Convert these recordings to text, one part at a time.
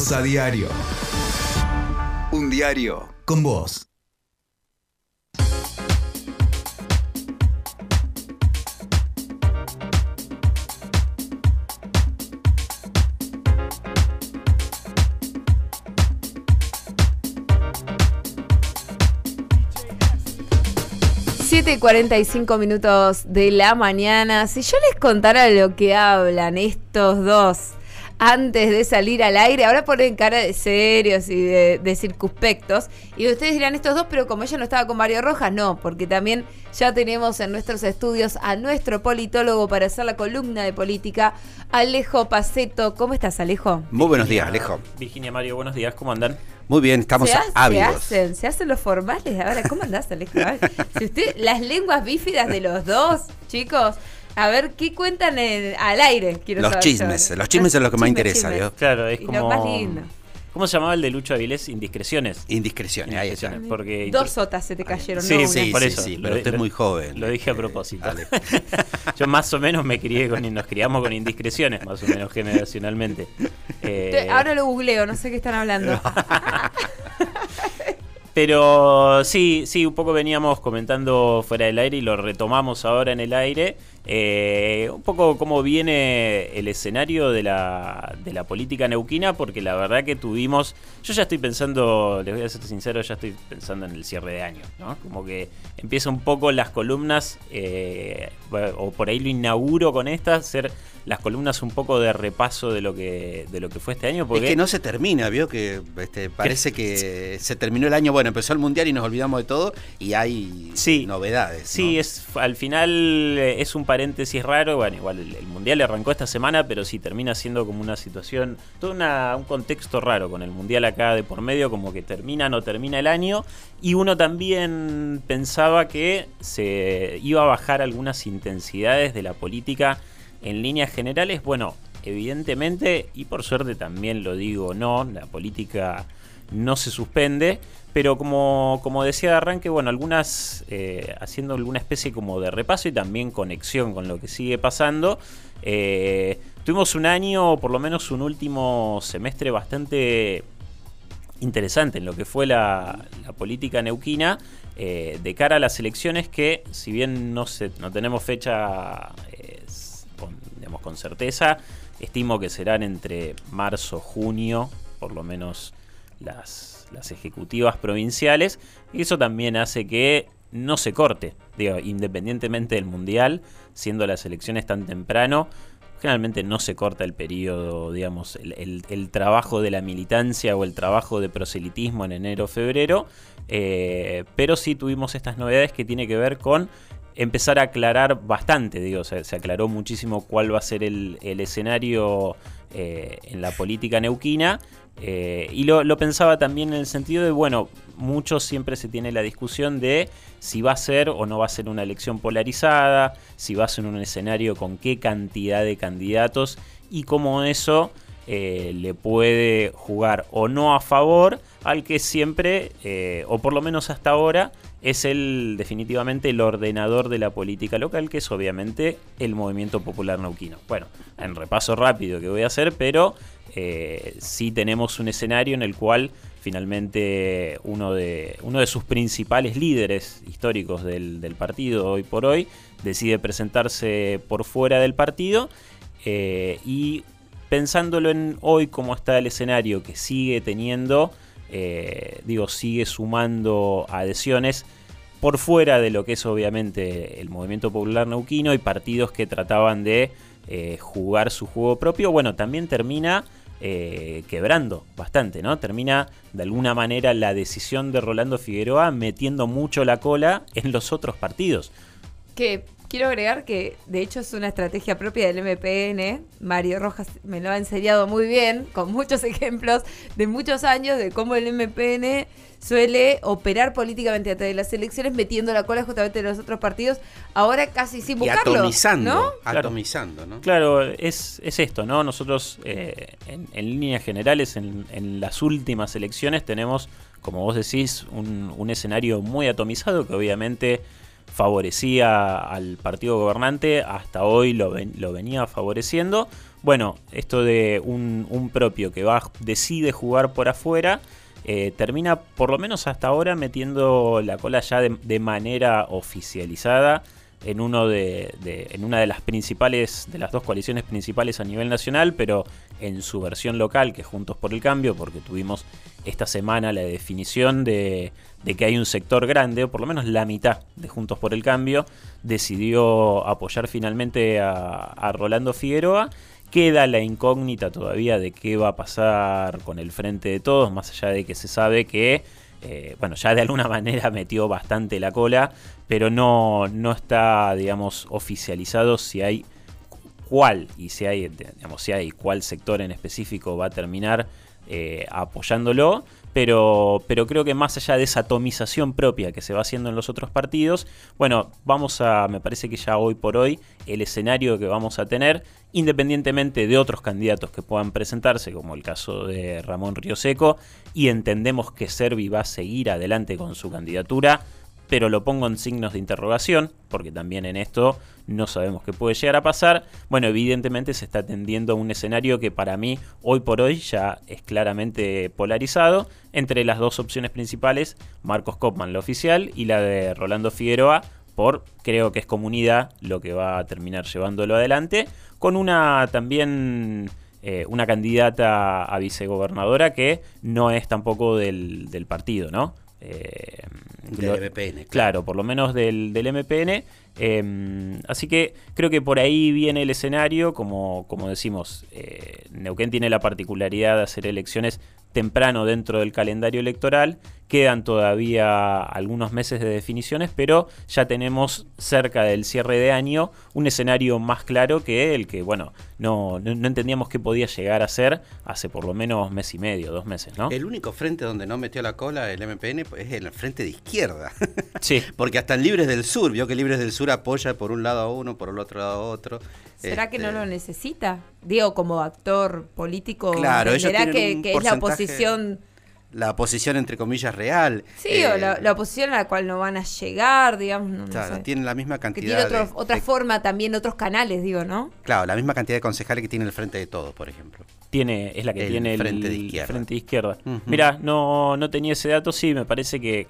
A diario. Un diario con vos. Siete y 45 minutos de la mañana. Si yo les contara lo que hablan estos dos antes de salir al aire. Ahora ponen cara de serios y de, circunspectos. Y ustedes dirán estos dos, pero como ella no estaba con Mario Rojas, no, porque también ya tenemos en nuestros estudios a nuestro politólogo para hacer la columna de política, Alejo Paceto. ¿Cómo estás, Alejo? Muy buenos días, Alejo. Virginia Mario, buenos días, ¿cómo andan? Muy bien, estamos ávidos. Se hacen, se hacen los formales ahora. ¿Cómo andás, Alejo? si usted, las lenguas bífidas de los dos, chicos, a ver, ¿qué cuentan al aire? Quiero los chismes, los chismes son lo que más interesa. Claro, es como... Lo más lindo. ¿Cómo se llamaba el de Lucho Avilés? Indiscreciones. Indiscreciones, ahí está. Porque Dos sotas se te cayeron. Sí, sí, por eso. Sí, pero usted es muy joven. Lo dije a propósito. Yo más o menos me crié con, nos criamos con indiscreciones, más o menos generacionalmente. Eh, ahora lo googleo, no sé qué están hablando. Pero sí, sí, un poco veníamos comentando fuera del aire y lo retomamos ahora en el aire. Eh, un poco cómo viene el escenario de la, de la política neuquina, porque la verdad que tuvimos. Yo ya estoy pensando, les voy a ser sincero, ya estoy pensando en el cierre de año, ¿no? Como que empieza un poco las columnas, eh, o por ahí lo inauguro con estas, ser las columnas un poco de repaso de lo que de lo que fue este año. Porque... Es que no se termina, vio que este, parece que se terminó el año, bueno, empezó el mundial y nos olvidamos de todo y hay novedades. Sí, es al final eh, es un paréntesis raro, bueno, igual el, mundial arrancó esta semana, pero sí termina siendo como una situación, todo un contexto raro con el mundial acá de por medio, como que termina, no termina el año y uno también pensaba que se iba a bajar algunas intensidades de la política en líneas generales, bueno, evidentemente, y por suerte también lo digo, no, la política no se suspende, pero como, como decía de arranque, bueno, algunas, eh, haciendo alguna especie como de repaso y también conexión con lo que sigue pasando, eh, tuvimos un año, por lo menos un último semestre bastante interesante en lo que fue la, política neuquina eh, de cara a las elecciones que, si bien no, se, no tenemos fecha con certeza. Estimo que serán entre marzo, junio, por lo menos las, las ejecutivas provinciales. Y eso también hace que no se corte, digo, independientemente del mundial, siendo las elecciones tan temprano, generalmente no se corta el periodo, digamos, el, trabajo de la militancia o el trabajo de proselitismo en enero febrero, eh, pero sí tuvimos estas novedades que tiene que ver con empezar a aclarar bastante, digo, se, aclaró muchísimo cuál va a ser el, escenario eh, en la política neuquina. Eh, y lo, pensaba también en el sentido de, bueno, mucho siempre se tiene la discusión de si va a ser o no va a ser una elección polarizada, si va a ser un escenario con qué cantidad de candidatos y cómo eso eh, le puede jugar o no a favor al que siempre, o por lo menos hasta ahora, es el definitivamente el ordenador de la política local, que es obviamente el movimiento popular nauquino. Bueno, en repaso rápido que voy a hacer, pero eh, sí tenemos un escenario en el cual finalmente uno de, uno de sus principales líderes históricos del, partido hoy por hoy decide presentarse por fuera del partido eh, y pensándolo en hoy como está el escenario que sigue teniendo eh, digo, sigue sumando adhesiones por fuera de lo que es obviamente el movimiento popular neuquino y partidos que trataban de eh, jugar su juego propio, bueno, también termina eh, quebrando bastante, ¿no? Termina de alguna manera la decisión de Rolando Figueroa metiendo mucho la cola en los otros partidos. Que quiero agregar que de hecho es una estrategia propia del MPN. Mario Rojas me lo ha enseñado muy bien, con muchos ejemplos de muchos años de cómo el MPN suele operar políticamente ante las elecciones metiendo la cola justamente en los otros partidos, ahora casi sin buscarlo. Y atomizando, ¿no? Atomizando, ¿no? Claro, es, esto, ¿no? Nosotros eh, en, líneas generales en, las últimas elecciones tenemos, como vos decís, un, un escenario muy atomizado que obviamente favorecía al partido gobernante, hasta hoy lo, venía favoreciendo. Bueno, esto de un, propio que va, decide jugar por afuera, eh, termina por lo menos hasta ahora metiendo la cola ya de, manera oficializada en uno de, en una de las principales de las dos coaliciones principales a nivel nacional pero en su versión local que Juntos por el Cambio porque tuvimos esta semana la definición de, que hay un sector grande o por lo menos la mitad de Juntos por el Cambio decidió apoyar finalmente a Rolando Figueroa. Queda la incógnita todavía de qué va a pasar con el frente de todos, más allá de que se sabe que, eh, bueno, ya de alguna manera metió bastante la cola, pero no, no está, digamos, oficializado si hay cuál y si hay, digamos, si hay cuál sector en específico va a terminar eh, apoyándolo pero, pero creo que más allá de esa atomización propia que se va haciendo en los otros partidos, bueno, vamos a, me parece que ya hoy por hoy, el escenario que vamos a tener, independientemente de otros candidatos que puedan presentarse, como el caso de Ramón Seco, y entendemos que Servi va a seguir adelante con su candidatura, pero lo pongo en signos de interrogación, porque también en esto no sabemos qué puede llegar a pasar. Bueno, evidentemente se está tendiendo a un escenario que para mí hoy por hoy ya es claramente polarizado entre las dos opciones principales, Marcos Kopman, la oficial, y la de Rolando Figueroa, por creo que es comunidad lo que va a terminar llevándolo adelante, con una también... Eh, una candidata a vicegobernadora que no es tampoco del, del partido, ¿no? Eh, del MPN. Claro. por lo menos del, del MPN. Em, así que creo que por ahí viene el escenario, como, como decimos, eh, Neuquén tiene la particularidad de hacer elecciones temprano dentro del calendario electoral. Quedan todavía algunos meses de definiciones, pero ya tenemos cerca del cierre de año un escenario más claro que el que, bueno, no, no, entendíamos que podía llegar a ser hace por lo menos mes y medio, dos meses, ¿no? El único frente donde no metió la cola el MPN es el frente de izquierda. Sí. Porque hasta en Libres del Sur, vio que Libres del Sur apoya por un lado a uno, por el otro lado a otro. ¿Será que no lo este, necesita? Digo, como actor político, claro, ¿será que, es la oposición? La oposición, entre comillas, real. Sí, o la, eh, oposición a la cual no van a llegar, digamos. claro, tienen la misma cantidad. Que tiene otra forma también, otros canales, digo, ¿no? Claro, la misma cantidad de concejales que tiene el Frente de Todos, por ejemplo. Tiene, es la que tiene el Frente de Izquierda. Frente de izquierda. Mira, no, no tenía ese dato, sí, me parece que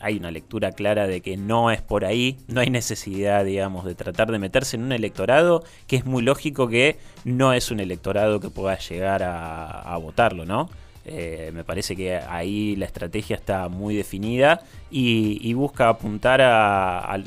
hay una lectura clara de que no es por ahí, no hay necesidad, digamos, de tratar de meterse en un electorado que es muy lógico que no es un electorado que pueda llegar a, votarlo, ¿no? Eh, me parece que ahí la estrategia está muy definida y, busca apuntar a,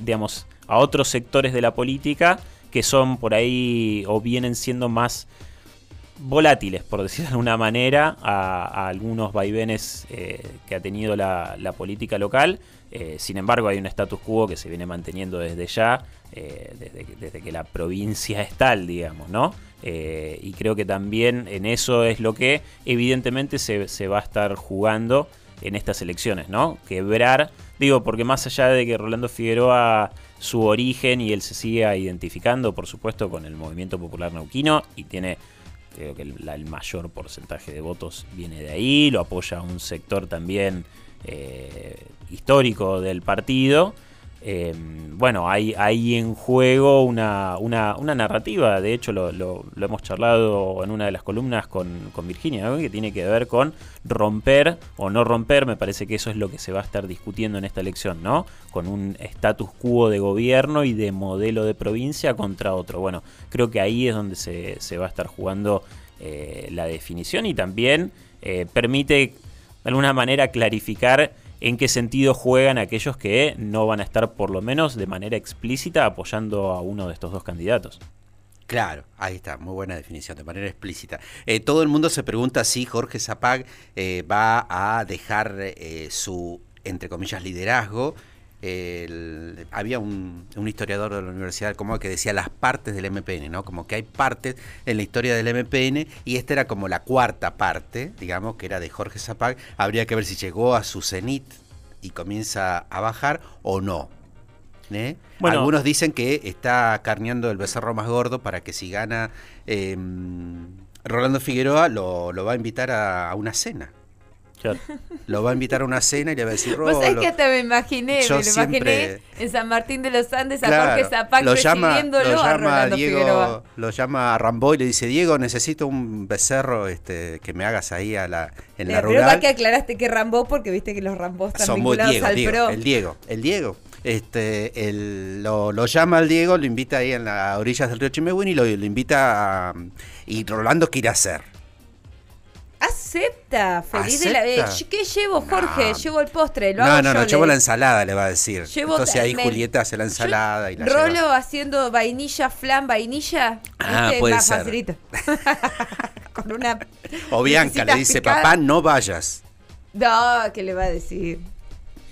digamos, a otros sectores de la política que son por ahí o vienen siendo más volátiles, por decir de alguna manera, a, algunos vaivenes eh, que ha tenido la, política local. Eh, sin embargo, hay un status quo que se viene manteniendo desde ya, eh, desde, que la provincia es tal, digamos, ¿no? y creo que también en eso es lo que evidentemente se, se, va a estar jugando en estas elecciones, ¿no? Quebrar, digo, porque más allá de que Rolando Figueroa su origen y él se siga identificando, por supuesto, con el movimiento popular neuquino y tiene creo que el, mayor porcentaje de votos viene de ahí, lo apoya un sector también eh, histórico del partido. Eh, bueno, hay, hay en juego una, una, narrativa, de hecho lo, lo, hemos charlado en una de las columnas con, Virginia, que tiene que ver con romper o no romper, me parece que eso es lo que se va a estar discutiendo en esta elección, ¿no? Con un status quo de gobierno y de modelo de provincia contra otro. Bueno, creo que ahí es donde se, va a estar jugando eh, la definición y también permite de alguna manera clarificar en qué sentido juegan aquellos que no van a estar por lo menos de manera explícita apoyando a uno de estos dos candidatos. Claro, ahí está, muy buena definición, de manera explícita. Eh, todo el mundo se pregunta si Jorge Zapag eh, va a dejar eh, su, entre comillas, liderazgo. Había un, historiador de la Universidad como que decía las partes del MPN, ¿no? Como que hay partes en la historia del MPN y esta era como la cuarta parte, digamos, que era de Jorge Zapag. Habría que ver si llegó a su cenit y comienza a bajar o no. ¿eh? Algunos dicen que está carneando el becerro más gordo para que si gana em, Rolando Figueroa lo, va a invitar a, una cena. Claro. Lo va a invitar a una cena y le va a decir, Vos sabés que hasta me imaginé, yo me lo imaginé siempre- en San Martín de los Andes a Claro, Jorge Zapac lo llama, recibiéndolo lo a llama a Figueroa. Diego, lo llama a Rambo y le dice, Diego, necesito un becerro este, que me hagas ahí a la, en Eh, la pero para rural. que aclaraste que Rambo, porque viste que los Rambos están Son muy vinculados Diego, al Diego, pro. el Diego, el Diego. Este, el- lo, lo llama al Diego, lo invita ahí en las orillas del río Chimehuín y lo, lo invita a... Y Rolando quiere hacer. Acepta, feliz de la Acepta. ¿Qué llevo, Jorge? No. Llevo el postre, lo No, hago no, yo, no, le- llevo la ensalada, le va a decir. Llevo- Entonces ahí me- Julieta hace la ensalada y la Rolo lleva. haciendo vainilla, flan, vainilla. Ah, ¿viste? puede Más ser. facilito. Con una. O Bianca le dice, picada. papá, no vayas. No, ¿qué le va a decir?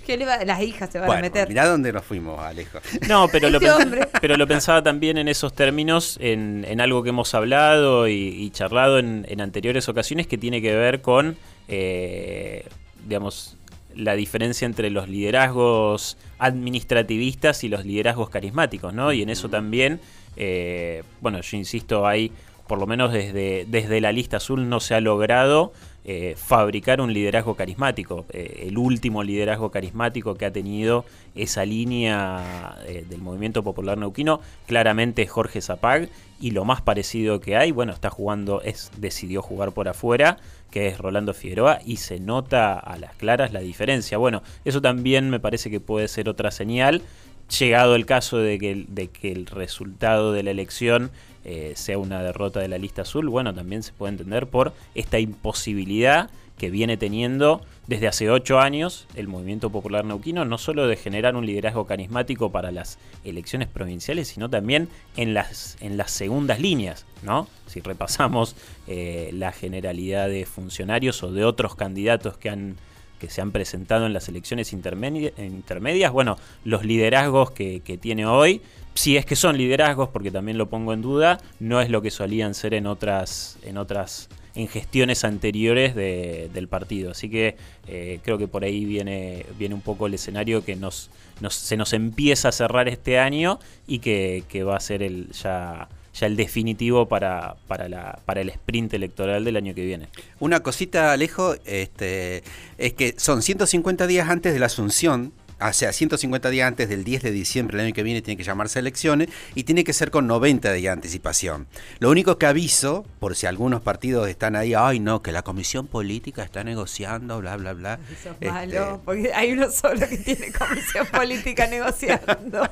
¿Qué le va Las hijas se van a meter. mirá dónde nos fuimos, Alejo. No, pero lo, Este hombre. pero lo pensaba también en esos términos, en, en algo que hemos hablado y, y charlado en, en anteriores ocasiones que tiene que ver con, eh, digamos, la diferencia entre los liderazgos administrativistas y los liderazgos carismáticos, ¿no? Y en eso también, eh, bueno, yo insisto, hay, por lo menos desde, desde la lista azul no se ha logrado eh, fabricar un liderazgo carismático. Eh, el último liderazgo carismático que ha tenido esa línea eh, del movimiento popular neuquino claramente es Jorge Zapag y lo más parecido que hay, bueno, está jugando, es decidió jugar por afuera, que es Rolando Figueroa y se nota a las claras la diferencia. Bueno, eso también me parece que puede ser otra señal. Llegado el caso de que, el- resultado de la elección eh, sea una derrota de la lista azul, bueno, también se puede entender por esta imposibilidad que viene teniendo desde hace ocho años el movimiento popular neuquino, no solo de generar un liderazgo carismático para las elecciones provinciales, sino también en las, en las segundas líneas, ¿no? Si repasamos eh, la generalidad de funcionarios o de otros candidatos que han que se han presentado en las elecciones intermedi- intermedias, bueno, los liderazgos que, tiene hoy, si es que son liderazgos, porque también lo pongo en duda, no es lo que solían ser en otras, en otras, en gestiones anteriores de- del partido. Así que eh, creo que por ahí viene, viene un poco el escenario que nos, se nos empieza a cerrar este año y que, que va a ser el ya ya el definitivo para, para, la, para el sprint electoral del año que viene. Una cosita, Alejo, este, es que son 150 días antes de la asunción, o sea, 150 días antes del 10 de diciembre del año que viene tiene que llamarse elecciones y tiene que ser con 90 días de anticipación. Lo único que aviso, por si algunos partidos están ahí, ay no, que la comisión política está negociando, bla, bla, bla. Eso es Este, malo, porque hay uno solo que tiene comisión política negociando.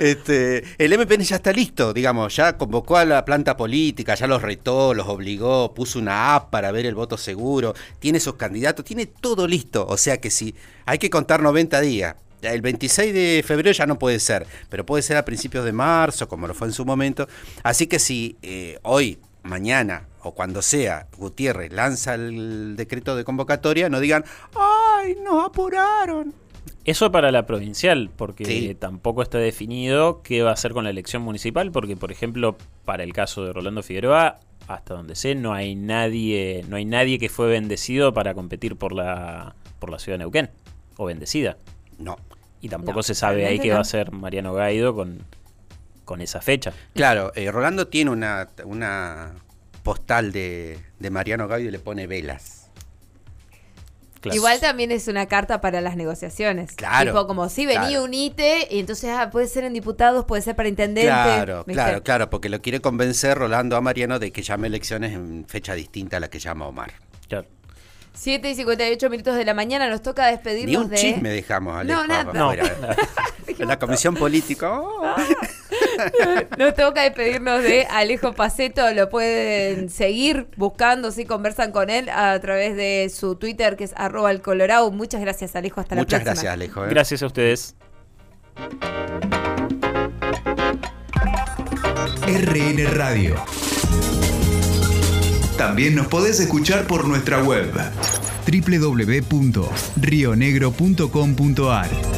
Este, el MPN ya está listo, digamos, ya convocó a la planta política, ya los retó, los obligó, puso una app para ver el voto seguro, tiene sus candidatos, tiene todo listo. O sea que si hay que contar 90 días. El 26 de febrero ya no puede ser, pero puede ser a principios de marzo, como lo fue en su momento. Así que si eh, hoy, mañana o cuando sea, Gutiérrez lanza el decreto de convocatoria, no digan, ¡ay, nos apuraron! Eso para la provincial, porque Sí. tampoco está definido qué va a hacer con la elección municipal, porque por ejemplo, para el caso de Rolando Figueroa, hasta donde sé, no hay nadie, no hay nadie que fue bendecido para competir por la por la ciudad de Neuquén o bendecida. No. Y tampoco No, se sabe ahí qué va a hacer Mariano Gaido con, con esa fecha. Claro, eh, Rolando tiene una, una postal de, de Mariano Gaudio y le pone velas. Claro. Igual también es una carta para las negociaciones. Claro, Tipo como, sí, vení, claro. unite, y entonces ah, puede ser en diputados, puede ser para intendente. Claro, ¿viste? claro, claro, porque lo quiere convencer Rolando a Mariano de que llame elecciones en fecha distinta a la que llama Omar. Claro. 7 y 58 minutos de la mañana nos toca despedirnos Ni un de... chisme dejamos, Alejo, No, nada. No. La comisión política. oh. Nos toca despedirnos de Alejo Paceto. Lo pueden seguir buscando si conversan con él a través de su Twitter que es arroba el colorado. Muchas gracias Alejo, hasta la Muchas próxima. gracias, Alejo. ¿eh? Gracias a ustedes. RN Radio. También nos podés escuchar por nuestra web www.rionegro.com.ar